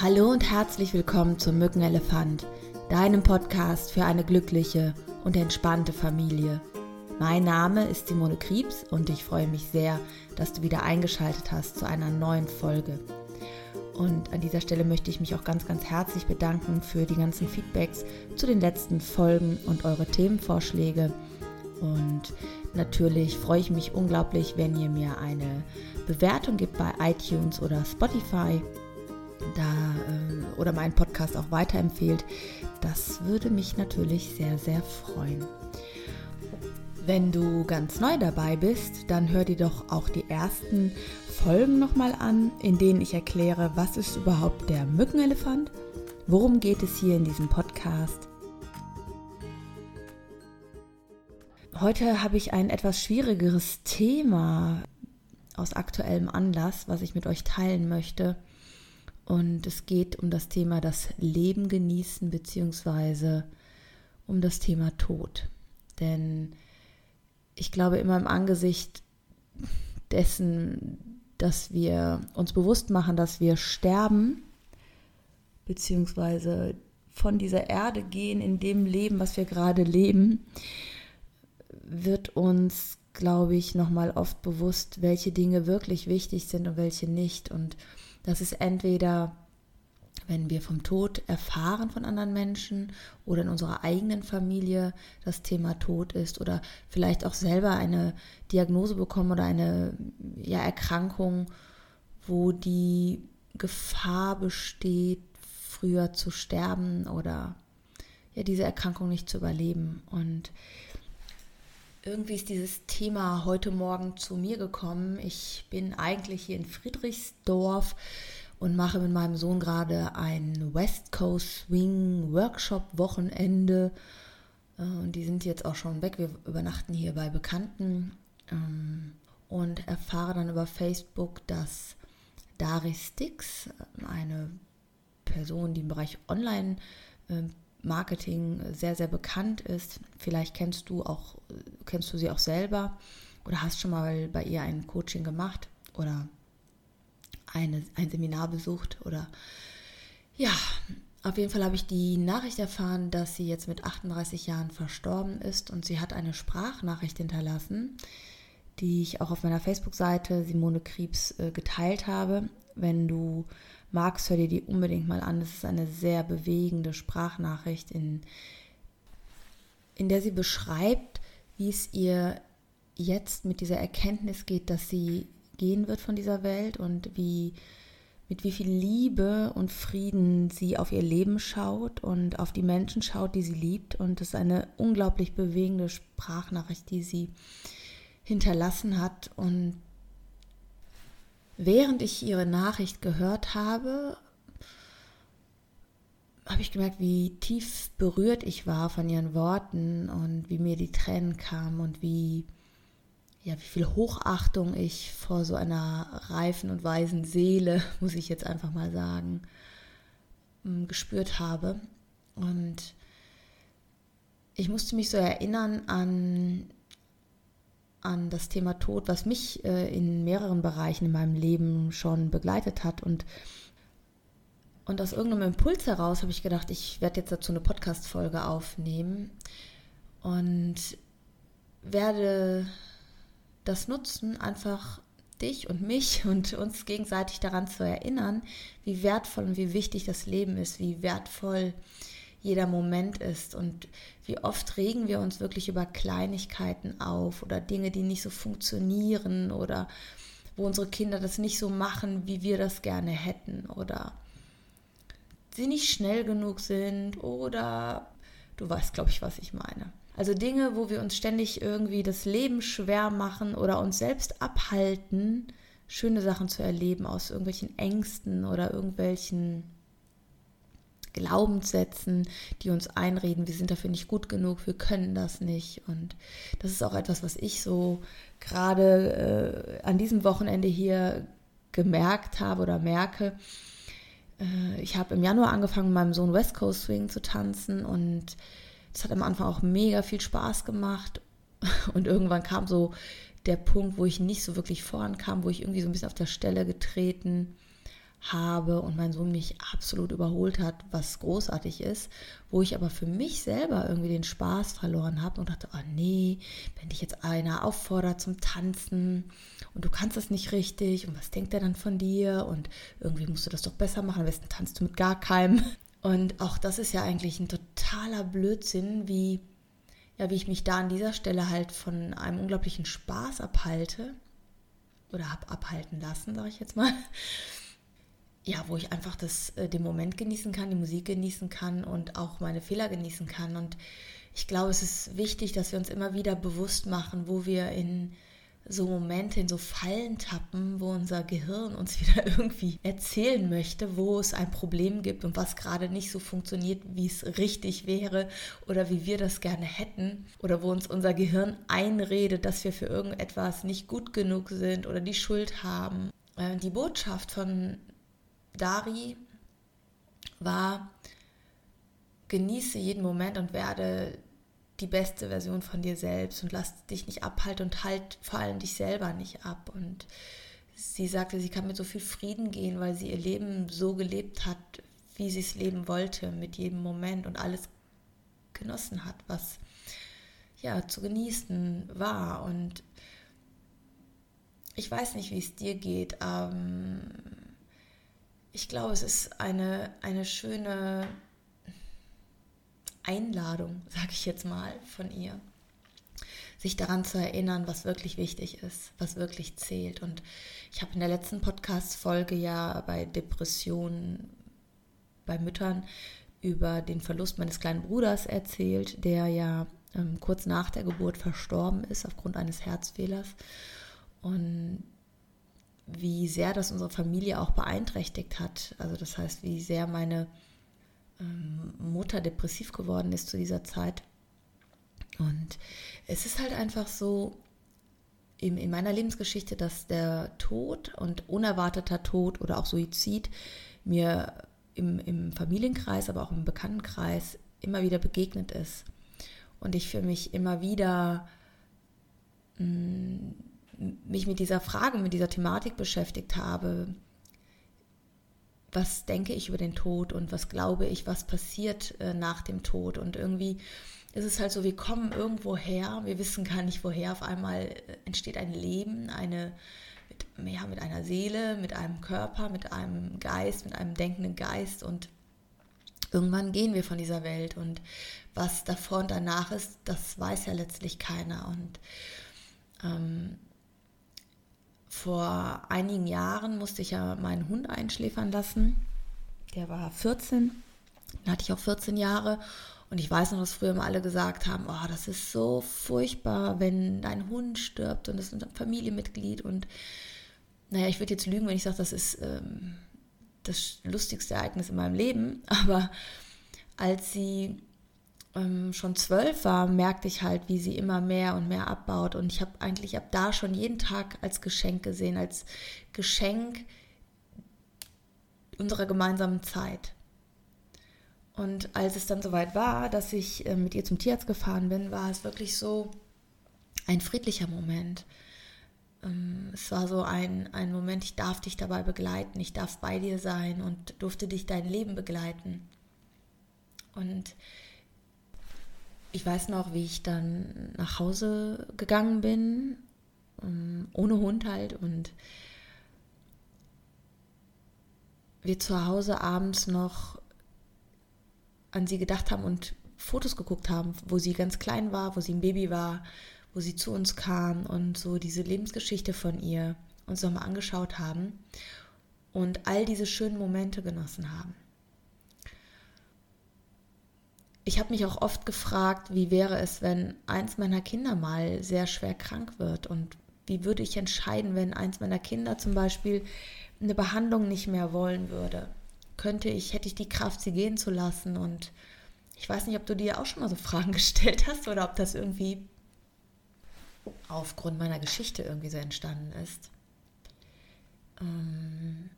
Hallo und herzlich willkommen zum Mückenelefant, deinem Podcast für eine glückliche und entspannte Familie. Mein Name ist Simone Kriebs und ich freue mich sehr, dass du wieder eingeschaltet hast zu einer neuen Folge. Und an dieser Stelle möchte ich mich auch ganz, ganz herzlich bedanken für die ganzen Feedbacks zu den letzten Folgen und eure Themenvorschläge. Und natürlich freue ich mich unglaublich, wenn ihr mir eine Bewertung gibt bei iTunes oder Spotify da äh, oder meinen Podcast auch weiterempfehlt. Das würde mich natürlich sehr, sehr freuen. Wenn du ganz neu dabei bist, dann hör dir doch auch die ersten Folgen nochmal an, in denen ich erkläre, was ist überhaupt der Mückenelefant, worum geht es hier in diesem Podcast. Heute habe ich ein etwas schwierigeres Thema aus aktuellem Anlass, was ich mit euch teilen möchte. Und es geht um das Thema das Leben genießen beziehungsweise um das Thema Tod. Denn ich glaube immer im Angesicht dessen, dass wir uns bewusst machen, dass wir sterben, beziehungsweise von dieser Erde gehen in dem Leben, was wir gerade leben, wird uns, glaube ich, nochmal oft bewusst, welche Dinge wirklich wichtig sind und welche nicht. Und das ist entweder, wenn wir vom Tod erfahren von anderen Menschen oder in unserer eigenen Familie das Thema Tod ist oder vielleicht auch selber eine Diagnose bekommen oder eine ja, Erkrankung, wo die Gefahr besteht, früher zu sterben oder ja, diese Erkrankung nicht zu überleben. Und irgendwie ist dieses Thema heute Morgen zu mir gekommen. Ich bin eigentlich hier in Friedrichsdorf und mache mit meinem Sohn gerade ein West Coast Swing Workshop Wochenende. Äh, und die sind jetzt auch schon weg. Wir übernachten hier bei Bekannten ähm, und erfahre dann über Facebook, dass Dari Stix, eine Person, die im Bereich Online ähm, Marketing sehr, sehr bekannt ist. Vielleicht kennst du auch, kennst du sie auch selber oder hast schon mal bei ihr ein Coaching gemacht oder eine, ein Seminar besucht oder ja, auf jeden Fall habe ich die Nachricht erfahren, dass sie jetzt mit 38 Jahren verstorben ist und sie hat eine Sprachnachricht hinterlassen, die ich auch auf meiner Facebook-Seite Simone Kriebs äh, geteilt habe. Wenn du magst, hör dir die unbedingt mal an. Das ist eine sehr bewegende Sprachnachricht, in, in der sie beschreibt, wie es ihr jetzt mit dieser Erkenntnis geht, dass sie gehen wird von dieser Welt und wie mit wie viel Liebe und Frieden sie auf ihr Leben schaut und auf die Menschen schaut, die sie liebt. Und es ist eine unglaublich bewegende Sprachnachricht, die sie hinterlassen hat und während ich ihre Nachricht gehört habe, habe ich gemerkt, wie tief berührt ich war von ihren Worten und wie mir die Tränen kamen und wie, ja, wie viel Hochachtung ich vor so einer reifen und weisen Seele, muss ich jetzt einfach mal sagen, mm, gespürt habe. Und ich musste mich so erinnern an an das Thema Tod, was mich äh, in mehreren Bereichen in meinem Leben schon begleitet hat. Und, und aus irgendeinem Impuls heraus habe ich gedacht, ich werde jetzt dazu eine Podcast-Folge aufnehmen und werde das nutzen, einfach dich und mich und uns gegenseitig daran zu erinnern, wie wertvoll und wie wichtig das Leben ist, wie wertvoll jeder Moment ist und wie oft regen wir uns wirklich über Kleinigkeiten auf oder Dinge, die nicht so funktionieren oder wo unsere Kinder das nicht so machen, wie wir das gerne hätten oder sie nicht schnell genug sind oder du weißt, glaube ich, was ich meine. Also Dinge, wo wir uns ständig irgendwie das Leben schwer machen oder uns selbst abhalten, schöne Sachen zu erleben aus irgendwelchen Ängsten oder irgendwelchen Glaubenssätzen, die uns einreden, wir sind dafür nicht gut genug, wir können das nicht. Und das ist auch etwas, was ich so gerade äh, an diesem Wochenende hier gemerkt habe oder merke. Äh, ich habe im Januar angefangen, mit meinem Sohn West Coast Swing zu tanzen und es hat am Anfang auch mega viel Spaß gemacht. Und irgendwann kam so der Punkt, wo ich nicht so wirklich vorankam, wo ich irgendwie so ein bisschen auf der Stelle getreten habe und mein Sohn mich absolut überholt hat, was großartig ist, wo ich aber für mich selber irgendwie den Spaß verloren habe und dachte, oh nee, wenn dich jetzt einer auffordert zum Tanzen und du kannst das nicht richtig und was denkt er dann von dir und irgendwie musst du das doch besser machen, am besten tanzt du mit gar keinem. Und auch das ist ja eigentlich ein totaler Blödsinn, wie, ja, wie ich mich da an dieser Stelle halt von einem unglaublichen Spaß abhalte oder habe abhalten lassen, sage ich jetzt mal ja, wo ich einfach das, äh, den Moment genießen kann, die Musik genießen kann und auch meine Fehler genießen kann. Und ich glaube, es ist wichtig, dass wir uns immer wieder bewusst machen, wo wir in so Momente, in so Fallen tappen, wo unser Gehirn uns wieder irgendwie erzählen möchte, wo es ein Problem gibt und was gerade nicht so funktioniert, wie es richtig wäre oder wie wir das gerne hätten oder wo uns unser Gehirn einredet, dass wir für irgendetwas nicht gut genug sind oder die Schuld haben. Äh, die Botschaft von Dari war, genieße jeden Moment und werde die beste Version von dir selbst und lass dich nicht abhalten und halt vor allem dich selber nicht ab. Und sie sagte, sie kann mit so viel Frieden gehen, weil sie ihr Leben so gelebt hat, wie sie es leben wollte, mit jedem Moment und alles genossen hat, was ja zu genießen war. Und ich weiß nicht, wie es dir geht. Ähm, ich glaube, es ist eine, eine schöne Einladung, sage ich jetzt mal, von ihr, sich daran zu erinnern, was wirklich wichtig ist, was wirklich zählt. Und ich habe in der letzten Podcast-Folge ja bei Depressionen bei Müttern über den Verlust meines kleinen Bruders erzählt, der ja ähm, kurz nach der Geburt verstorben ist aufgrund eines Herzfehlers. Und wie sehr das unsere Familie auch beeinträchtigt hat. Also das heißt, wie sehr meine ähm, Mutter depressiv geworden ist zu dieser Zeit. Und es ist halt einfach so in, in meiner Lebensgeschichte, dass der Tod und unerwarteter Tod oder auch Suizid mir im, im Familienkreis, aber auch im Bekanntenkreis immer wieder begegnet ist. Und ich für mich immer wieder mh, mm, mich mit dieser Frage, mit dieser Thematik beschäftigt habe, was denke ich über den Tod und was glaube ich, was passiert äh, nach dem Tod. Und irgendwie ist es halt so, wir kommen irgendwo her, wir wissen gar nicht woher, auf einmal äh, entsteht ein Leben, eine, mit, ja, mit einer Seele, mit einem Körper, mit einem Geist, mit einem denkenden Geist. Und irgendwann gehen wir von dieser Welt. Und was davor und danach ist, das weiß ja letztlich keiner. Und ähm, vor einigen Jahren musste ich ja meinen Hund einschläfern lassen. Der war 14. Dann hatte ich auch 14 Jahre. Und ich weiß noch, dass früher immer alle gesagt haben, oh, das ist so furchtbar, wenn dein Hund stirbt und es ist ein Familienmitglied. Und naja, ich würde jetzt lügen, wenn ich sage, das ist ähm, das lustigste Ereignis in meinem Leben. Aber als sie ähm, schon zwölf war, merkte ich halt, wie sie immer mehr und mehr abbaut. Und ich habe eigentlich ab da schon jeden Tag als Geschenk gesehen, als Geschenk unserer gemeinsamen Zeit. Und als es dann soweit war, dass ich äh, mit ihr zum Tierarzt gefahren bin, war es wirklich so ein friedlicher Moment. Ähm, es war so ein, ein Moment, ich darf dich dabei begleiten, ich darf bei dir sein und durfte dich dein Leben begleiten. Und ich weiß noch, wie ich dann nach Hause gegangen bin, ähm, ohne Hund halt, und wir zu Hause abends noch an sie gedacht haben und Fotos geguckt haben, wo sie ganz klein war, wo sie ein Baby war, wo sie zu uns kam und so diese Lebensgeschichte von ihr uns nochmal angeschaut haben und all diese schönen Momente genossen haben ich habe mich auch oft gefragt, wie wäre es, wenn eins meiner Kinder mal sehr schwer krank wird und wie würde ich entscheiden, wenn eins meiner Kinder zum Beispiel eine Behandlung nicht mehr wollen würde? Könnte ich, hätte ich die Kraft, sie gehen zu lassen? Und ich weiß nicht, ob du dir auch schon mal so Fragen gestellt hast oder ob das irgendwie aufgrund meiner Geschichte irgendwie so entstanden ist. Ähm,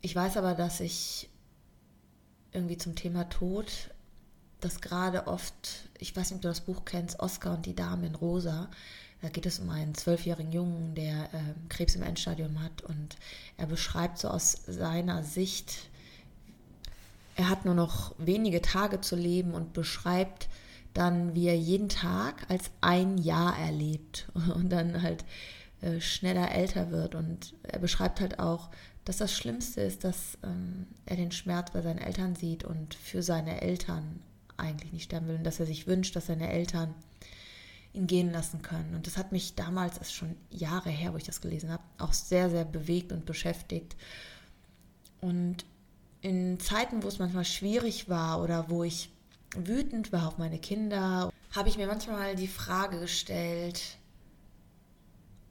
ich weiß aber, dass ich irgendwie zum Thema Tod dass gerade oft, ich weiß nicht, ob du das Buch kennst, Oscar und die Dame in Rosa, Da geht es um einen zwölfjährigen Jungen, der äh, Krebs im Endstadium hat und er beschreibt so aus seiner Sicht, er hat nur noch wenige Tage zu leben und beschreibt dann, wie er jeden Tag als ein Jahr erlebt und dann halt äh, schneller älter wird. Und er beschreibt halt auch, dass das Schlimmste ist, dass ähm, er den Schmerz bei seinen Eltern sieht und für seine Eltern eigentlich nicht sterben will und dass er sich wünscht, dass seine Eltern ihn gehen lassen können. Und das hat mich damals, das ist schon Jahre her, wo ich das gelesen habe, auch sehr, sehr bewegt und beschäftigt. Und in Zeiten, wo es manchmal schwierig war oder wo ich wütend war auf meine Kinder, habe ich mir manchmal die Frage gestellt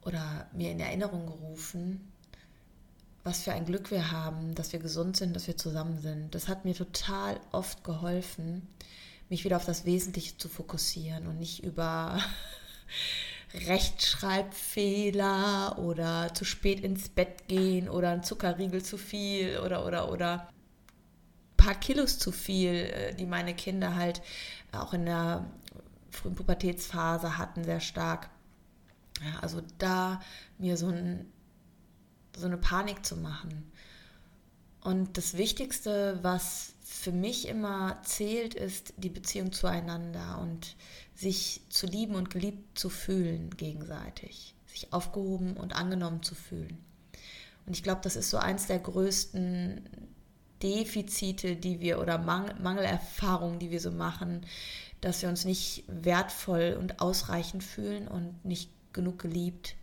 oder mir in Erinnerung gerufen, was für ein Glück wir haben, dass wir gesund sind, dass wir zusammen sind. Das hat mir total oft geholfen, mich wieder auf das Wesentliche zu fokussieren und nicht über Rechtschreibfehler oder zu spät ins Bett gehen oder ein Zuckerriegel zu viel oder oder oder paar Kilos zu viel, äh, die meine Kinder halt auch in der frühen Pubertätsphase hatten, sehr stark. Ja, also da mir so, ein, so eine Panik zu machen. Und das Wichtigste, was für mich immer zählt, ist die Beziehung zueinander und sich zu lieben und geliebt zu fühlen gegenseitig, sich aufgehoben und angenommen zu fühlen. Und ich glaube, das ist so eins der größten Defizite, die wir oder Mangel, Mangelerfahrungen, die wir so machen, dass wir uns nicht wertvoll und ausreichend fühlen und nicht genug geliebt.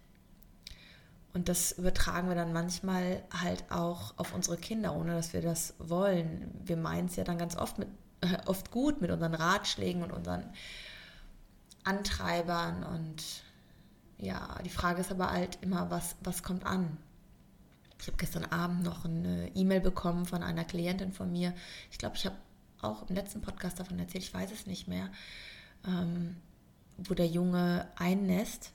Und das übertragen wir dann manchmal halt auch auf unsere Kinder, ohne dass wir das wollen. Wir meinen es ja dann ganz oft, mit, oft gut mit unseren Ratschlägen und unseren Antreibern. Und ja, die Frage ist aber halt immer, was, was kommt an? Ich habe gestern Abend noch eine E-Mail bekommen von einer Klientin von mir. Ich glaube, ich habe auch im letzten Podcast davon erzählt, ich weiß es nicht mehr, ähm, wo der Junge einnässt.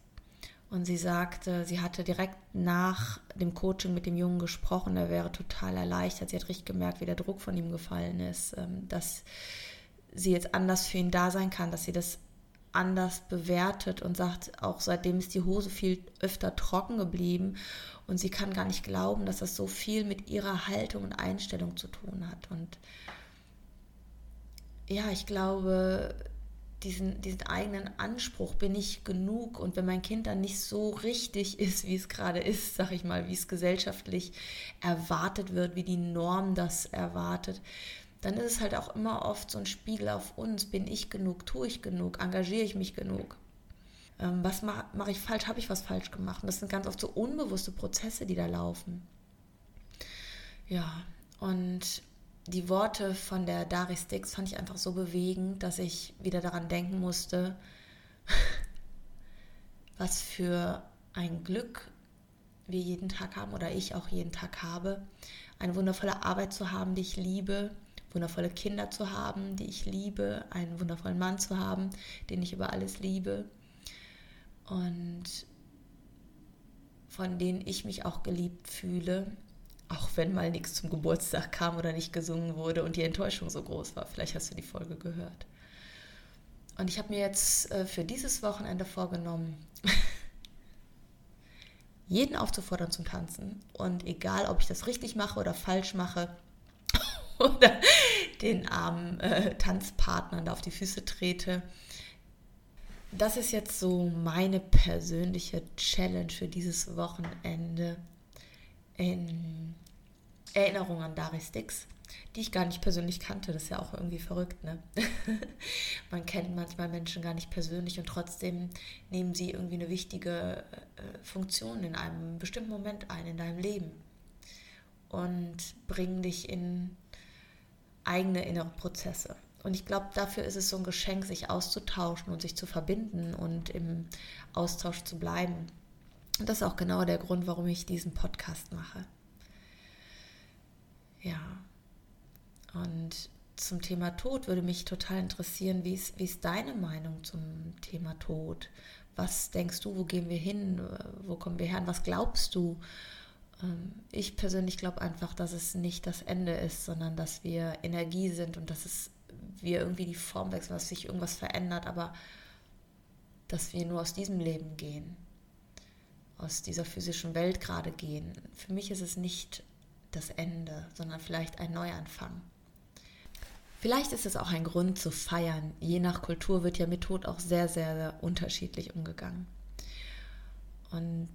Und sie sagte, sie hatte direkt nach dem Coaching mit dem Jungen gesprochen, er wäre total erleichtert. Sie hat richtig gemerkt, wie der Druck von ihm gefallen ist, ähm, dass sie jetzt anders für ihn da sein kann, dass sie das anders bewertet und sagt, auch seitdem ist die Hose viel öfter trocken geblieben und sie kann gar nicht glauben, dass das so viel mit ihrer Haltung und Einstellung zu tun hat. Und ja, ich glaube, diesen, diesen eigenen Anspruch, bin ich genug? Und wenn mein Kind dann nicht so richtig ist, wie es gerade ist, sag ich mal, wie es gesellschaftlich erwartet wird, wie die Norm das erwartet, dann ist es halt auch immer oft so ein Spiegel auf uns. Bin ich genug? Tue ich genug? Engagiere ich mich genug? Ähm, was mache mach ich falsch? Habe ich was falsch gemacht? Und das sind ganz oft so unbewusste Prozesse, die da laufen. Ja, und die Worte von der Dari Sticks fand ich einfach so bewegend, dass ich wieder daran denken musste, was für ein Glück wir jeden Tag haben oder ich auch jeden Tag habe. Eine wundervolle Arbeit zu haben, die ich liebe, wundervolle Kinder zu haben, die ich liebe, einen wundervollen Mann zu haben, den ich über alles liebe und von denen ich mich auch geliebt fühle, auch wenn mal nichts zum Geburtstag kam oder nicht gesungen wurde und die Enttäuschung so groß war. Vielleicht hast du die Folge gehört. Und ich habe mir jetzt äh, für dieses Wochenende vorgenommen, jeden aufzufordern zum Tanzen. Und egal, ob ich das richtig mache oder falsch mache oder den armen äh, Tanzpartnern da auf die Füße trete, das ist jetzt so meine persönliche Challenge für dieses Wochenende in Erinnerung an Daris Dix, die ich gar nicht persönlich kannte. Das ist ja auch irgendwie verrückt, ne? Man kennt manchmal Menschen gar nicht persönlich und trotzdem nehmen sie irgendwie eine wichtige äh, Funktion in einem bestimmten Moment ein in deinem Leben und bringen dich in eigene innere Prozesse. Und ich glaube, dafür ist es so ein Geschenk, sich auszutauschen und sich zu verbinden und im Austausch zu bleiben. Und das ist auch genau der Grund, warum ich diesen Podcast mache. Ja. Und zum Thema Tod würde mich total interessieren, wie ist, wie ist deine Meinung zum Thema Tod? Was denkst du, wo gehen wir hin? Wo kommen wir her? Was glaubst du? Ähm, ich persönlich glaube einfach, dass es nicht das Ende ist, sondern dass wir Energie sind und dass es wir irgendwie die Form wechseln, dass sich irgendwas verändert, aber dass wir nur aus diesem Leben gehen, aus dieser physischen Welt gerade gehen. Für mich ist es nicht das Ende, sondern vielleicht ein Neuanfang. Vielleicht ist es auch ein Grund zu feiern. Je nach Kultur wird ja mit Tod auch sehr, sehr, sehr unterschiedlich umgegangen. Und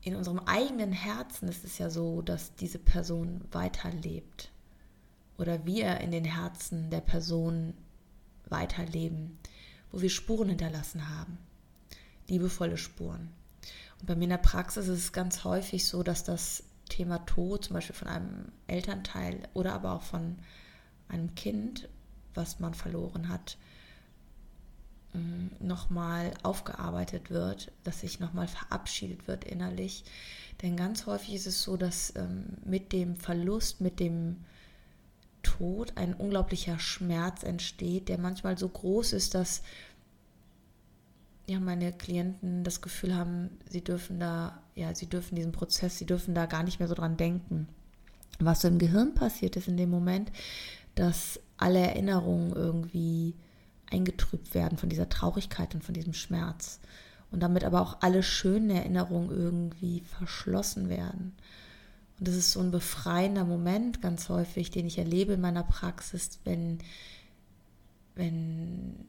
in unserem eigenen Herzen ist es ja so, dass diese Person weiterlebt. Oder wir in den Herzen der Person weiterleben, wo wir Spuren hinterlassen haben. Liebevolle Spuren. Bei mir in der Praxis ist es ganz häufig so, dass das Thema Tod, zum Beispiel von einem Elternteil oder aber auch von einem Kind, was man verloren hat, mm, nochmal aufgearbeitet wird, dass sich nochmal verabschiedet wird innerlich. Denn ganz häufig ist es so, dass ähm, mit dem Verlust, mit dem Tod ein unglaublicher Schmerz entsteht, der manchmal so groß ist, dass ja, meine Klienten das Gefühl haben, sie dürfen da, ja, sie dürfen diesen Prozess, sie dürfen da gar nicht mehr so dran denken. Was so im Gehirn passiert ist in dem Moment, dass alle Erinnerungen irgendwie eingetrübt werden von dieser Traurigkeit und von diesem Schmerz. Und damit aber auch alle schönen Erinnerungen irgendwie verschlossen werden. Und das ist so ein befreiender Moment ganz häufig, den ich erlebe in meiner Praxis, wenn, wenn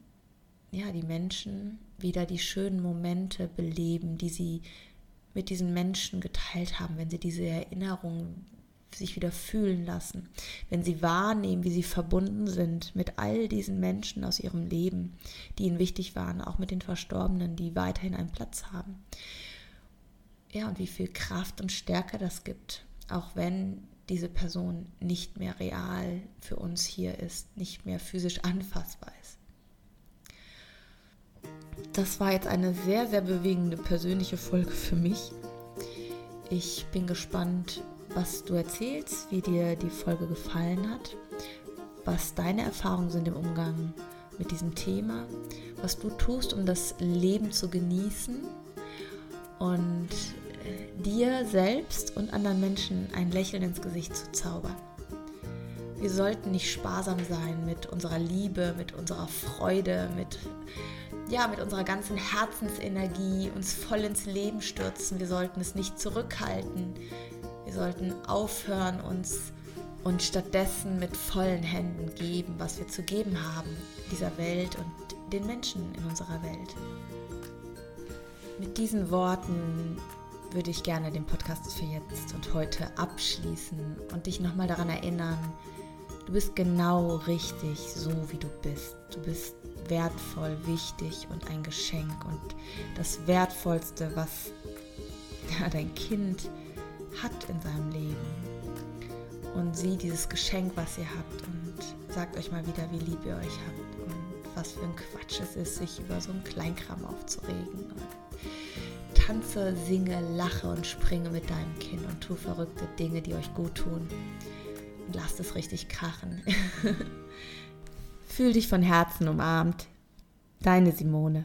ja, die Menschen wieder die schönen Momente beleben, die sie mit diesen Menschen geteilt haben, wenn sie diese Erinnerungen sich wieder fühlen lassen, wenn sie wahrnehmen, wie sie verbunden sind mit all diesen Menschen aus ihrem Leben, die ihnen wichtig waren, auch mit den Verstorbenen, die weiterhin einen Platz haben. Ja, und wie viel Kraft und Stärke das gibt, auch wenn diese Person nicht mehr real für uns hier ist, nicht mehr physisch anfassbar ist. Das war jetzt eine sehr, sehr bewegende persönliche Folge für mich. Ich bin gespannt, was du erzählst, wie dir die Folge gefallen hat, was deine Erfahrungen sind im Umgang mit diesem Thema, was du tust, um das Leben zu genießen und äh, dir selbst und anderen Menschen ein Lächeln ins Gesicht zu zaubern. Wir sollten nicht sparsam sein mit unserer Liebe, mit unserer Freude, mit, ja, mit unserer ganzen Herzensenergie, uns voll ins Leben stürzen. Wir sollten es nicht zurückhalten. Wir sollten aufhören, uns und stattdessen mit vollen Händen geben, was wir zu geben haben dieser Welt und den Menschen in unserer Welt. Mit diesen Worten würde ich gerne den Podcast für jetzt und heute abschließen und dich nochmal daran erinnern, du bist genau richtig, so wie du bist. Du bist wertvoll, wichtig und ein Geschenk und das Wertvollste, was ja, dein Kind hat in seinem Leben. Und sieh dieses Geschenk, was ihr habt und sagt euch mal wieder, wie lieb ihr euch habt und was für ein Quatsch es ist, sich über so einen Kleinkram aufzuregen. Und tanze, singe, lache und springe mit deinem Kind und tu verrückte Dinge, die euch gut tun. Und lasst es richtig krachen. Fühl dich von Herzen umarmt. Deine Simone.